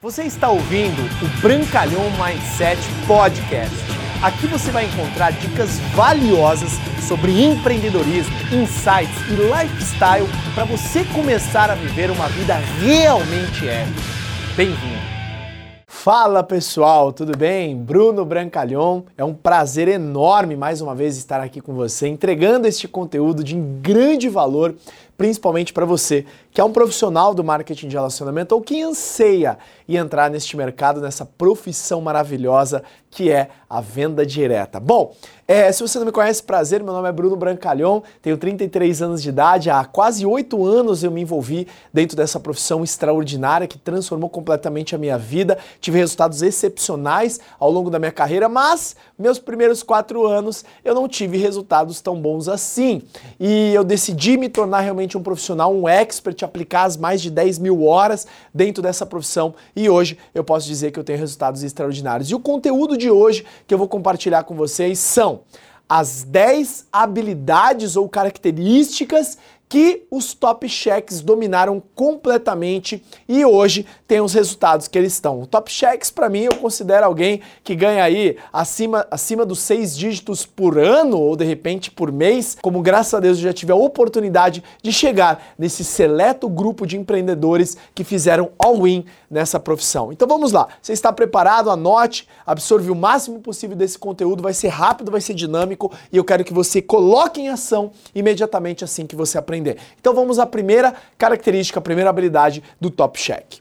Você está ouvindo o Brancalhão Mindset Podcast. Aqui você vai encontrar dicas valiosas sobre empreendedorismo, insights e lifestyle para você começar a viver uma vida realmente épica. Bem-vindo! Fala pessoal, tudo bem? Bruno Brancalhão, é um prazer enorme mais uma vez estar aqui com você, entregando este conteúdo de grande valor, principalmente para você que é um profissional do marketing de relacionamento ou que anseia e entrar neste mercado, nessa profissão maravilhosa que é a venda direta. Bom, é, se você não me conhece, prazer, meu nome é Bruno Brancalhão, tenho 33 anos de idade, há quase 8 anos eu me envolvi dentro dessa profissão extraordinária que transformou completamente a minha vida, tive resultados excepcionais ao longo da minha carreira, mas meus primeiros 4 anos eu não tive resultados tão bons assim e eu decidi me tornar realmente um profissional, um expert, aplicar as mais de 10 mil horas dentro dessa profissão e hoje eu posso dizer que eu tenho resultados extraordinários. E o conteúdo de hoje que eu vou compartilhar com vocês são as 10 habilidades ou características que os top checks dominaram completamente e hoje tem os resultados que eles estão. O top checks, para mim, eu considero alguém que ganha aí acima, acima dos seis dígitos por ano ou de repente por mês, como graças a Deus eu já tive a oportunidade de chegar nesse seleto grupo de empreendedores que fizeram all-in nessa profissão. Então vamos lá, você está preparado? Anote, absorve o máximo possível desse conteúdo, vai ser rápido, vai ser dinâmico e eu quero que você coloque em ação imediatamente assim que você aprender aprender. Então vamos à primeira característica, a primeira habilidade do Top Check.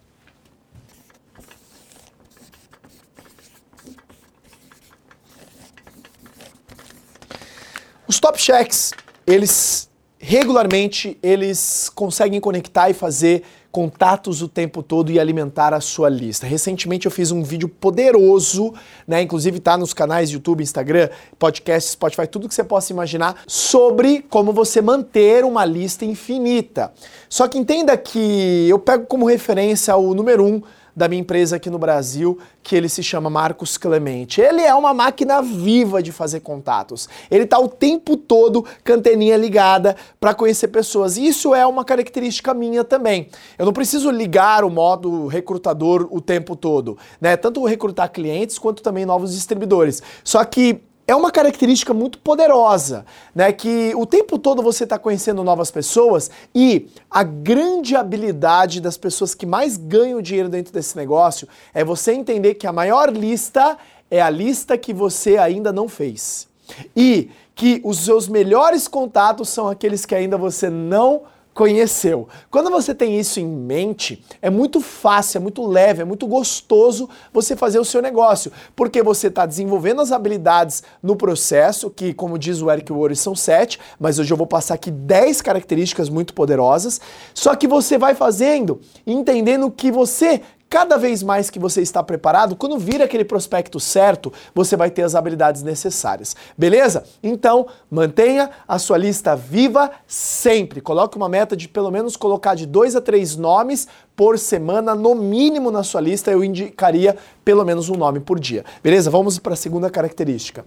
Os top checks, eles regularmente eles conseguem conectar e fazer contatos o tempo todo e alimentar a sua lista. Recentemente eu fiz um vídeo poderoso, né? Inclusive tá nos canais YouTube, Instagram, podcast, Spotify, tudo que você possa imaginar sobre como você manter uma lista infinita. Só que entenda que eu pego como referência o número um da minha empresa aqui no Brasil, que ele se chama Marcos Clemente. Ele é uma máquina viva de fazer contatos. Ele está o tempo todo com anteninha ligada para conhecer pessoas. E isso é uma característica minha também. Eu não preciso ligar o modo recrutador o tempo todo, né? Tanto recrutar clientes quanto também novos distribuidores. Só que é uma característica muito poderosa, né? Que o tempo todo você está conhecendo novas pessoas e a grande habilidade das pessoas que mais ganham dinheiro dentro desse negócio é você entender que a maior lista é a lista que você ainda não fez. E que os seus melhores contatos são aqueles que ainda você não fez conheceu. Quando você tem isso em mente, é muito fácil, é muito leve, é muito gostoso você fazer o seu negócio, porque você está desenvolvendo as habilidades no processo, que, como diz o Eric Worre, são sete, mas hoje eu vou passar aqui dez características muito poderosas. Só que você vai fazendo, entendendo que você Cada vez mais que você está preparado, quando vir aquele prospecto certo, você vai ter as habilidades necessárias. Beleza? Então, mantenha a sua lista viva sempre. Coloque uma meta de pelo menos colocar de dois a três nomes por semana, no mínimo na sua lista. Eu indicaria pelo menos um nome por dia. Beleza? Vamos para a segunda característica.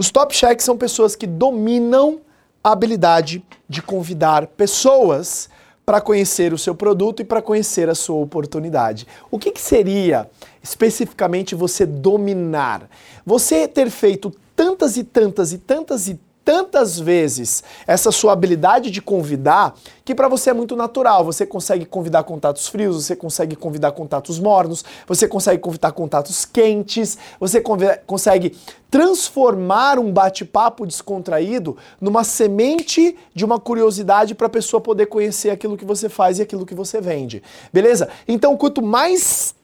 Os top checks são pessoas que dominam a habilidade de convidar pessoas para conhecer o seu produto e para conhecer a sua oportunidade. O que, que seria especificamente você dominar? Você ter feito tantas e tantas e tantas e tantas vezes essa sua habilidade de convidar que para você é muito natural. Você consegue convidar contatos frios, você consegue convidar contatos mornos, você consegue convidar contatos quentes, você consegue transformar um bate-papo descontraído numa semente de uma curiosidade para a pessoa poder conhecer aquilo que você faz e aquilo que você vende. Beleza? Então, quanto mais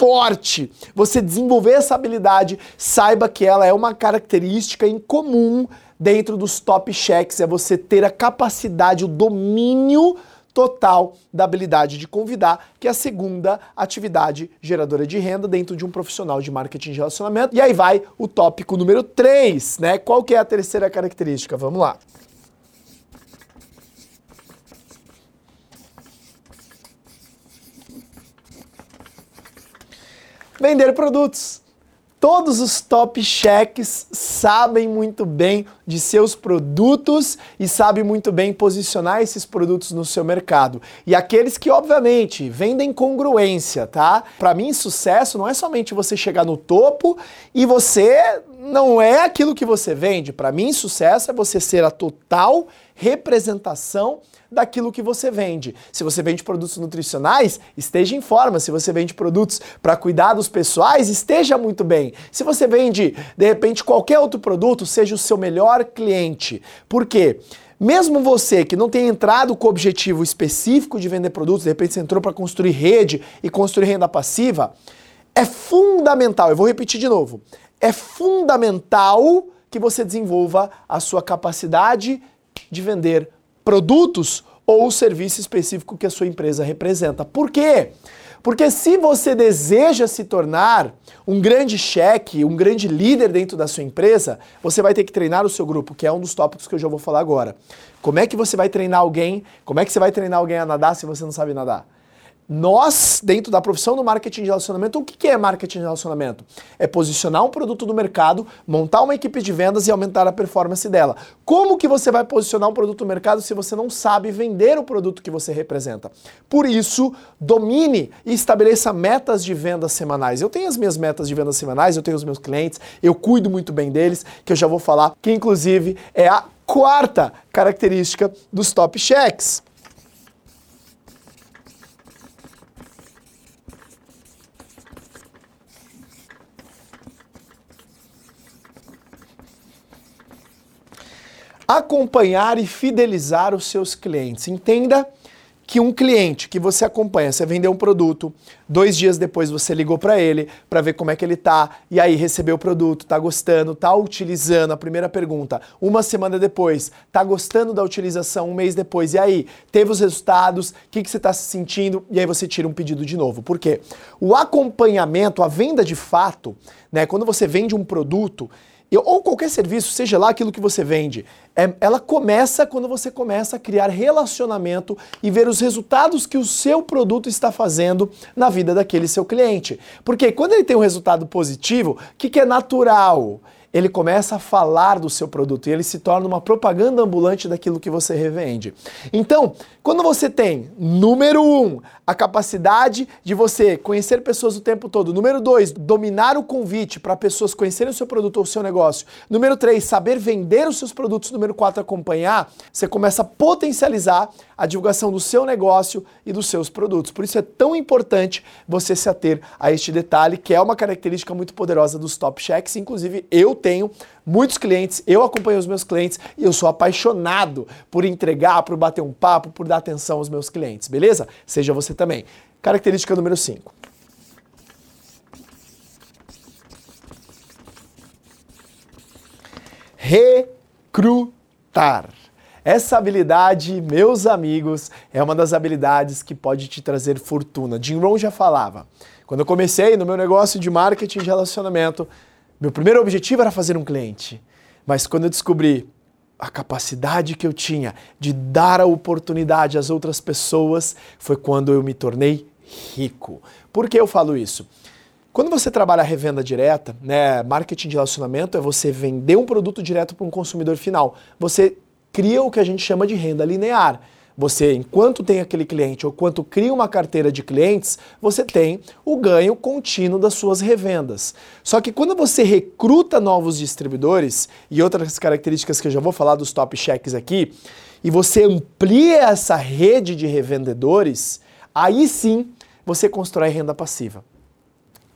forte você desenvolver essa habilidade, saiba que ela é uma característica em comum dentro dos top checks, é você ter a capacidade, o domínio total da habilidade de convidar, que é a segunda atividade geradora de renda dentro de um profissional de marketing de relacionamento. E aí vai o tópico número 3, né? Qual que é a terceira característica? Vamos lá. Vender produtos. Todos os top cheques sabem muito bem de seus produtos e sabem muito bem posicionar esses produtos no seu mercado. E aqueles que, obviamente, vendem congruência, tá? Para mim, sucesso não é somente você chegar no topo e você não é aquilo que você vende. Para mim, sucesso é você ser a total representação daquilo que você vende. Se você vende produtos nutricionais, esteja em forma. Se você vende produtos para cuidados pessoais, esteja muito bem. Se você vende, de repente, qualquer outro produto, seja o seu melhor cliente. Por quê? Mesmo você que não tem entrado com o objetivo específico de vender produtos, de repente você entrou para construir rede e construir renda passiva, é fundamental, eu vou repetir de novo, é fundamental que você desenvolva a sua capacidade de vender produtos ou o serviço específico que a sua empresa representa. Por quê? Porque se você deseja se tornar um grande cheque, um grande líder dentro da sua empresa, você vai ter que treinar o seu grupo, que é um dos tópicos que eu já vou falar agora. Como é que você vai treinar alguém? Como é que você vai treinar alguém a nadar se você não sabe nadar? Nós, dentro da profissão do marketing de relacionamento, o que é marketing de relacionamento? É posicionar um produto no mercado, montar uma equipe de vendas e aumentar a performance dela. Como que você vai posicionar um produto no mercado se você não sabe vender o produto que você representa? Por isso, domine e estabeleça metas de vendas semanais. Eu tenho as minhas metas de vendas semanais, eu tenho os meus clientes, eu cuido muito bem deles, que eu já vou falar, que inclusive é a quarta característica dos top checks. Acompanhar e fidelizar os seus clientes. Entenda que um cliente que você acompanha, você vendeu um produto, dois dias depois você ligou para ele para ver como é que ele tá, e aí recebeu o produto, tá gostando, tá utilizando. A primeira pergunta, uma semana depois, tá gostando da utilização, um mês depois, e aí, teve os resultados, o que, que você está se sentindo, e aí você tira um pedido de novo. Por quê? O acompanhamento, a venda de fato, né, quando você vende um produto, ou qualquer serviço, seja lá aquilo que você vende, é, ela começa quando você começa a criar relacionamento e ver os resultados que o seu produto está fazendo na vida daquele seu cliente. Porque quando ele tem um resultado positivo, o que, que é natural? Ele começa a falar do seu produto e ele se torna uma propaganda ambulante daquilo que você revende. Então, quando você tem, número um, a capacidade de você conhecer pessoas o tempo todo. Número dois, dominar o convite para pessoas conhecerem o seu produto ou o seu negócio. Número três, saber vender os seus produtos. Número quatro, acompanhar. Você começa a potencializar a divulgação do seu negócio e dos seus produtos. Por isso é tão importante você se ater a este detalhe, que é uma característica muito poderosa dos top checks. Inclusive, eu tenho muitos clientes, eu acompanho os meus clientes e eu sou apaixonado por entregar, por bater um papo, por dar atenção aos meus clientes, beleza? Seja você também. Característica número 5. Recrutar. Essa habilidade, meus amigos, é uma das habilidades que pode te trazer fortuna. Jim Rohn já falava. Quando eu comecei no meu negócio de marketing de relacionamento, meu primeiro objetivo era fazer um cliente. Mas quando eu descobri a capacidade que eu tinha de dar a oportunidade às outras pessoas foi quando eu me tornei rico. Por que eu falo isso? Quando você trabalha a revenda direta, né, marketing de relacionamento é você vender um produto direto para um consumidor final. Você cria o que a gente chama de renda linear. Você, enquanto tem aquele cliente ou quanto cria uma carteira de clientes, você tem o ganho contínuo das suas revendas. Só que quando você recruta novos distribuidores e outras características que eu já vou falar dos top checks aqui, e você amplia essa rede de revendedores, aí sim você constrói renda passiva.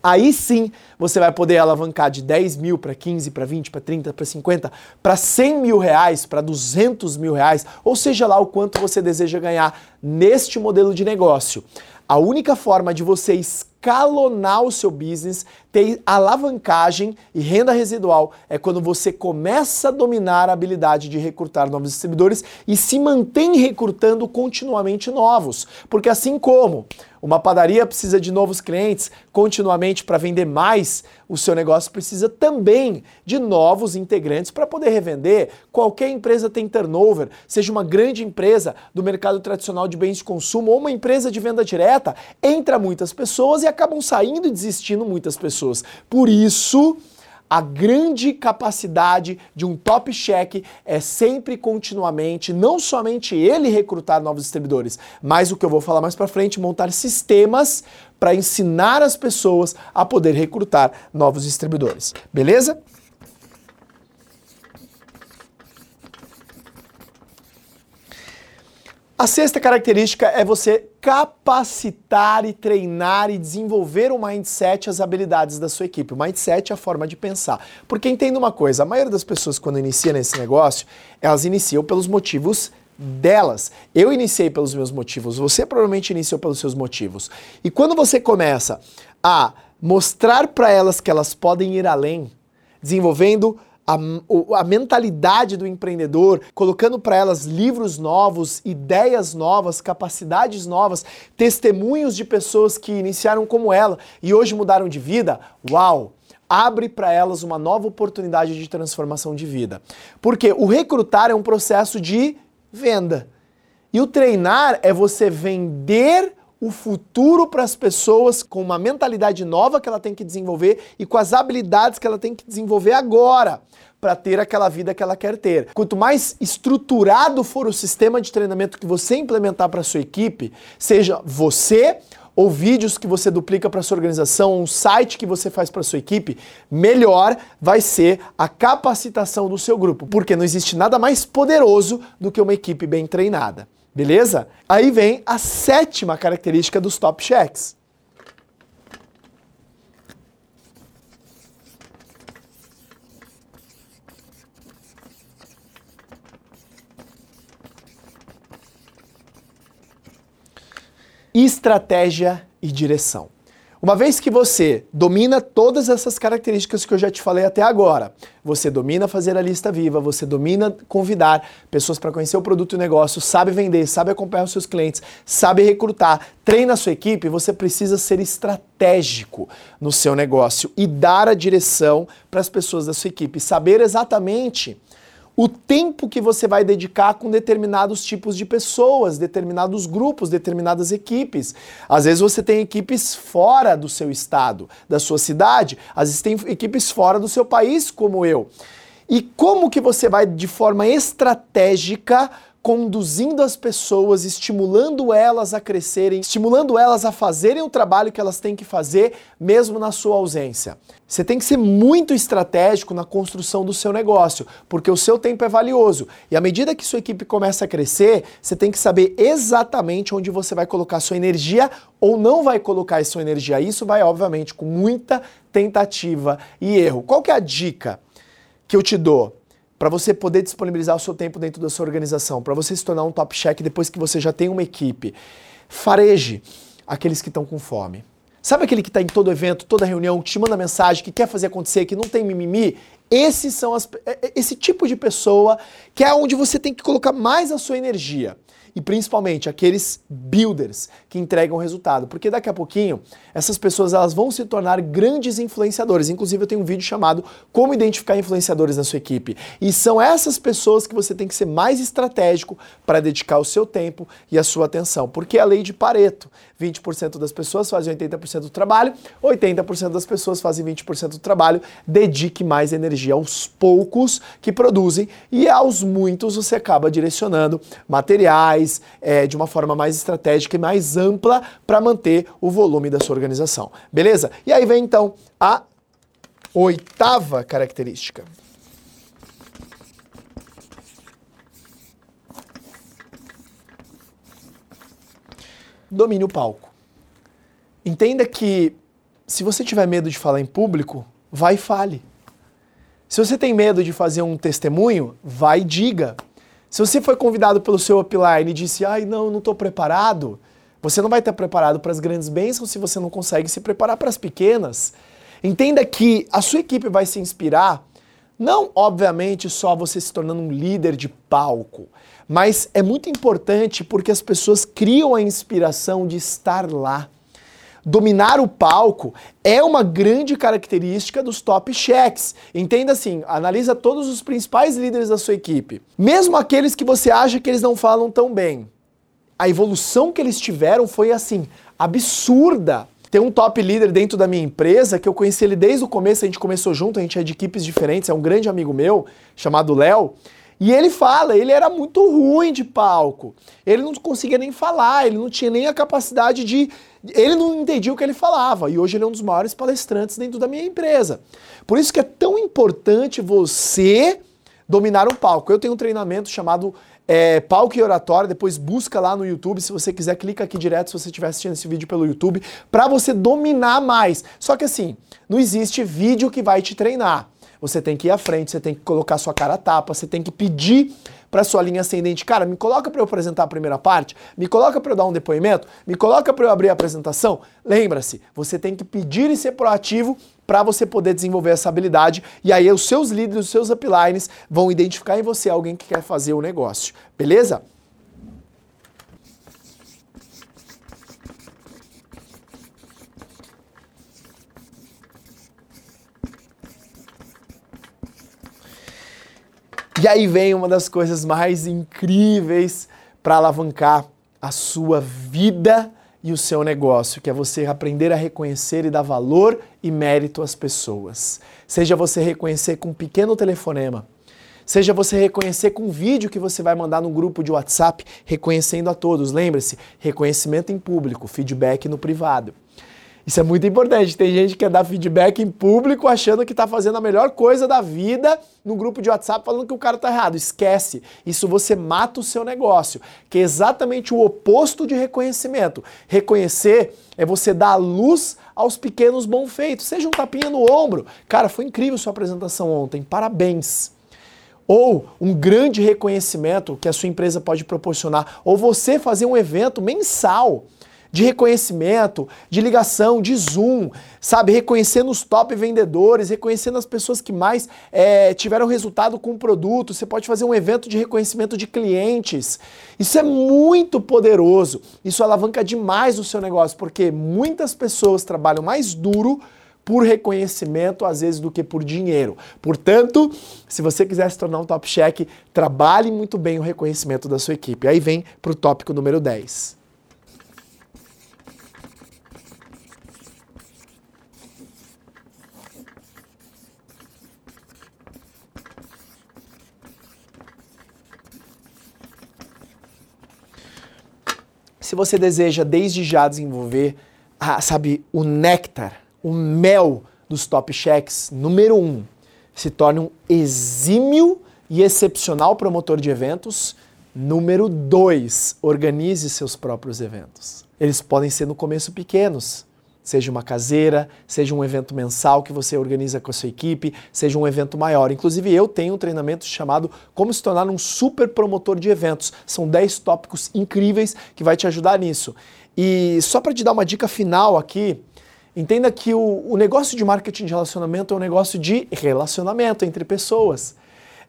Aí sim você vai poder alavancar de 10 mil para 15, para 20, para 30, para 50, para 100 mil reais, para 200 mil reais, ou seja lá o quanto você deseja ganhar neste modelo de negócio. A única forma de você escalonar o seu business, ter alavancagem e renda residual é quando você começa a dominar a habilidade de recrutar novos distribuidores e se mantém recrutando continuamente novos. Porque assim como uma padaria precisa de novos clientes continuamente para vender mais, o seu negócio precisa também de novos integrantes para poder revender. Qualquer empresa tem turnover, seja uma grande empresa do mercado tradicional de bens de consumo ou uma empresa de venda direta, entra muitas pessoas e acabam saindo e desistindo muitas pessoas. Por isso, a grande capacidade de um top check é sempre continuamente, não somente ele recrutar novos distribuidores, mas o que eu vou falar mais para frente, montar sistemas para ensinar as pessoas a poder recrutar novos distribuidores. Beleza? A sexta característica é você capacitar e treinar e desenvolver o mindset, as habilidades da sua equipe. O mindset é a forma de pensar. Porque entenda uma coisa, a maioria das pessoas quando inicia nesse negócio, elas iniciam pelos motivos delas. Eu iniciei pelos meus motivos, você provavelmente iniciou pelos seus motivos. E quando você começa a mostrar para elas que elas podem ir além, desenvolvendo a, a mentalidade do empreendedor, colocando para elas livros novos, ideias novas, capacidades novas, testemunhos de pessoas que iniciaram como ela e hoje mudaram de vida, uau! Abre para elas uma nova oportunidade de transformação de vida. Porque o recrutar é um processo de venda. E o treinar é você vender o futuro para as pessoas com uma mentalidade nova que ela tem que desenvolver e com as habilidades que ela tem que desenvolver agora para ter aquela vida que ela quer ter. Quanto mais estruturado for o sistema de treinamento que você implementar para sua equipe, seja você ou vídeos que você duplica para sua organização, um site que você faz para sua equipe, melhor vai ser a capacitação do seu grupo, porque não existe nada mais poderoso do que uma equipe bem treinada. Beleza? Aí vem a sétima característica dos top checks. Estratégia e direção. Uma vez que você domina todas essas características que eu já te falei até agora, você domina fazer a lista viva, você domina convidar pessoas para conhecer o produto e o negócio, sabe vender, sabe acompanhar os seus clientes, sabe recrutar, treina a sua equipe, você precisa ser estratégico no seu negócio e dar a direção para as pessoas da sua equipe, saber exatamente o tempo que você vai dedicar com determinados tipos de pessoas, determinados grupos, determinadas equipes. Às vezes você tem equipes fora do seu estado, da sua cidade, às vezes tem equipes fora do seu país, como eu. E como que você vai de forma estratégica conduzindo as pessoas, estimulando elas a crescerem, estimulando elas a fazerem o trabalho que elas têm que fazer, mesmo na sua ausência. Você tem que ser muito estratégico na construção do seu negócio, porque o seu tempo é valioso. E à medida que sua equipe começa a crescer, você tem que saber exatamente onde você vai colocar sua energia ou não vai colocar sua energia. Isso vai, obviamente, com muita tentativa e erro. Qual que é a dica que eu te dou? Para você poder disponibilizar o seu tempo dentro da sua organização, para você se tornar um top check depois que você já tem uma equipe. Fareje aqueles que estão com fome. Sabe aquele que está em todo evento, toda reunião, que te manda mensagem, que quer fazer acontecer, que não tem mimimi? Esses são as, é, é, esse tipo de pessoa que é onde você tem que colocar mais a sua energia e principalmente aqueles builders que entregam resultado, porque daqui a pouquinho essas pessoas elas vão se tornar grandes influenciadores. Inclusive eu tenho um vídeo chamado Como identificar influenciadores na sua equipe. E são essas pessoas que você tem que ser mais estratégico para dedicar o seu tempo e a sua atenção, porque é a lei de Pareto. 20% das pessoas fazem 80% do trabalho, 80% das pessoas fazem 20% do trabalho. Dedique mais energia aos poucos que produzem e aos muitos você acaba direcionando materiais é, de uma forma mais estratégica e mais ampla para manter o volume da sua organização. Beleza? E aí vem então a oitava característica. domine o palco. Entenda que se você tiver medo de falar em público, vai e fale. Se você tem medo de fazer um testemunho, vai e diga. Se você foi convidado pelo seu upline e disse, ai não, não estou preparado, você não vai estar preparado para as grandes bênçãos se você não consegue se preparar para as pequenas. Entenda que a sua equipe vai se inspirar, não obviamente só você se tornando um líder de palco, mas é muito importante porque as pessoas criam a inspiração de estar lá. Dominar o palco é uma grande característica dos top checks. Entenda assim, analisa todos os principais líderes da sua equipe, mesmo aqueles que você acha que eles não falam tão bem. A evolução que eles tiveram foi assim, absurda. Tem um top líder dentro da minha empresa que eu conheci ele desde o começo, a gente começou junto, a gente é de equipes diferentes, é um grande amigo meu, chamado Léo. E ele fala, ele era muito ruim de palco. Ele não conseguia nem falar, ele não tinha nem a capacidade de. Ele não entendia o que ele falava. E hoje ele é um dos maiores palestrantes dentro da minha empresa. Por isso que é tão importante você dominar um palco. Eu tenho um treinamento chamado é, Palco e Oratória, depois busca lá no YouTube, se você quiser, clica aqui direto se você estiver assistindo esse vídeo pelo YouTube, para você dominar mais. Só que assim, não existe vídeo que vai te treinar você tem que ir à frente, você tem que colocar sua cara a tapa, você tem que pedir para sua linha ascendente, cara, me coloca para eu apresentar a primeira parte, me coloca para eu dar um depoimento, me coloca para eu abrir a apresentação. Lembra-se, você tem que pedir e ser proativo para você poder desenvolver essa habilidade e aí os seus líderes, os seus uplines vão identificar em você alguém que quer fazer o negócio. Beleza? E aí vem uma das coisas mais incríveis para alavancar a sua vida e o seu negócio, que é você aprender a reconhecer e dar valor e mérito às pessoas. Seja você reconhecer com um pequeno telefonema, seja você reconhecer com um vídeo que você vai mandar no grupo de WhatsApp, reconhecendo a todos. Lembre-se, reconhecimento em público, feedback no privado. Isso é muito importante. Tem gente que quer dar feedback em público achando que está fazendo a melhor coisa da vida no grupo de WhatsApp falando que o cara está errado. Esquece. Isso você mata o seu negócio, que é exatamente o oposto de reconhecimento. Reconhecer é você dar luz aos pequenos bons feitos. Seja um tapinha no ombro. Cara, foi incrível sua apresentação ontem. Parabéns ou um grande reconhecimento que a sua empresa pode proporcionar, ou você fazer um evento mensal de reconhecimento, de ligação, de zoom, sabe? Reconhecendo os top vendedores, reconhecendo as pessoas que mais é, tiveram resultado com o produto. Você pode fazer um evento de reconhecimento de clientes. Isso é muito poderoso. Isso alavanca demais o seu negócio, porque muitas pessoas trabalham mais duro por reconhecimento, às vezes, do que por dinheiro. Portanto, se você quiser se tornar um top check, trabalhe muito bem o reconhecimento da sua equipe. Aí vem para o tópico número 10. Se você deseja desde já desenvolver, a, sabe, o néctar, o mel dos top checks, número um, se torne um exímio e excepcional promotor de eventos. Número dois, organize seus próprios eventos. Eles podem ser no começo pequenos, seja uma caseira, seja um evento mensal que você organiza com a sua equipe, seja um evento maior. Inclusive, eu tenho um treinamento chamado Como se tornar um super promotor de eventos. São 10 tópicos incríveis que vai te ajudar nisso. E só para te dar uma dica final aqui, entenda que o, o, negócio de marketing de relacionamento é um negócio de relacionamento entre pessoas.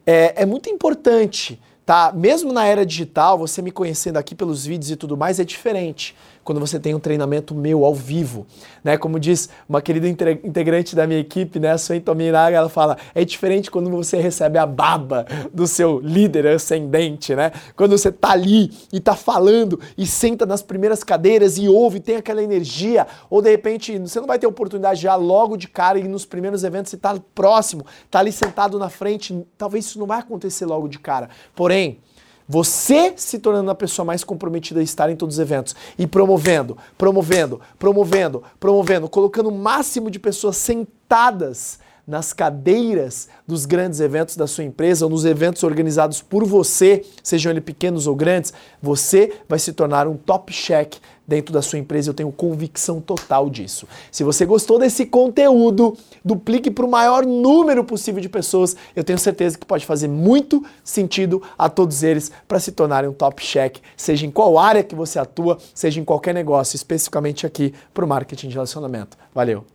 É, é muito importante, tá? Mesmo na era digital, você me conhecendo aqui pelos vídeos e tudo mais, é diferente quando você tem um treinamento meu ao vivo, né? Como diz uma querida integrante da minha equipe, né, a Suen Tominaga, ela fala, é diferente quando você recebe a baba do seu líder ascendente, né? Quando você tá ali e tá falando e senta nas primeiras cadeiras e ouve, tem aquela energia, ou de repente você não vai ter oportunidade já logo de cara e nos primeiros eventos você tá próximo, tá ali sentado na frente, talvez isso não vai acontecer logo de cara. Porém, você se tornando a pessoa mais comprometida a estar em todos os eventos e promovendo, promovendo, promovendo, promovendo, colocando o máximo de pessoas sentadas nas cadeiras dos grandes eventos da sua empresa ou nos eventos organizados por você, sejam eles pequenos ou grandes, você vai se tornar um top check dentro da sua empresa. Eu tenho convicção total disso. Se você gostou desse conteúdo, duplique para o maior número possível de pessoas. Eu tenho certeza que pode fazer muito sentido a todos eles para se tornarem um top check, seja em qual área que você atua, seja em qualquer negócio, especificamente aqui para o marketing de relacionamento. Valeu!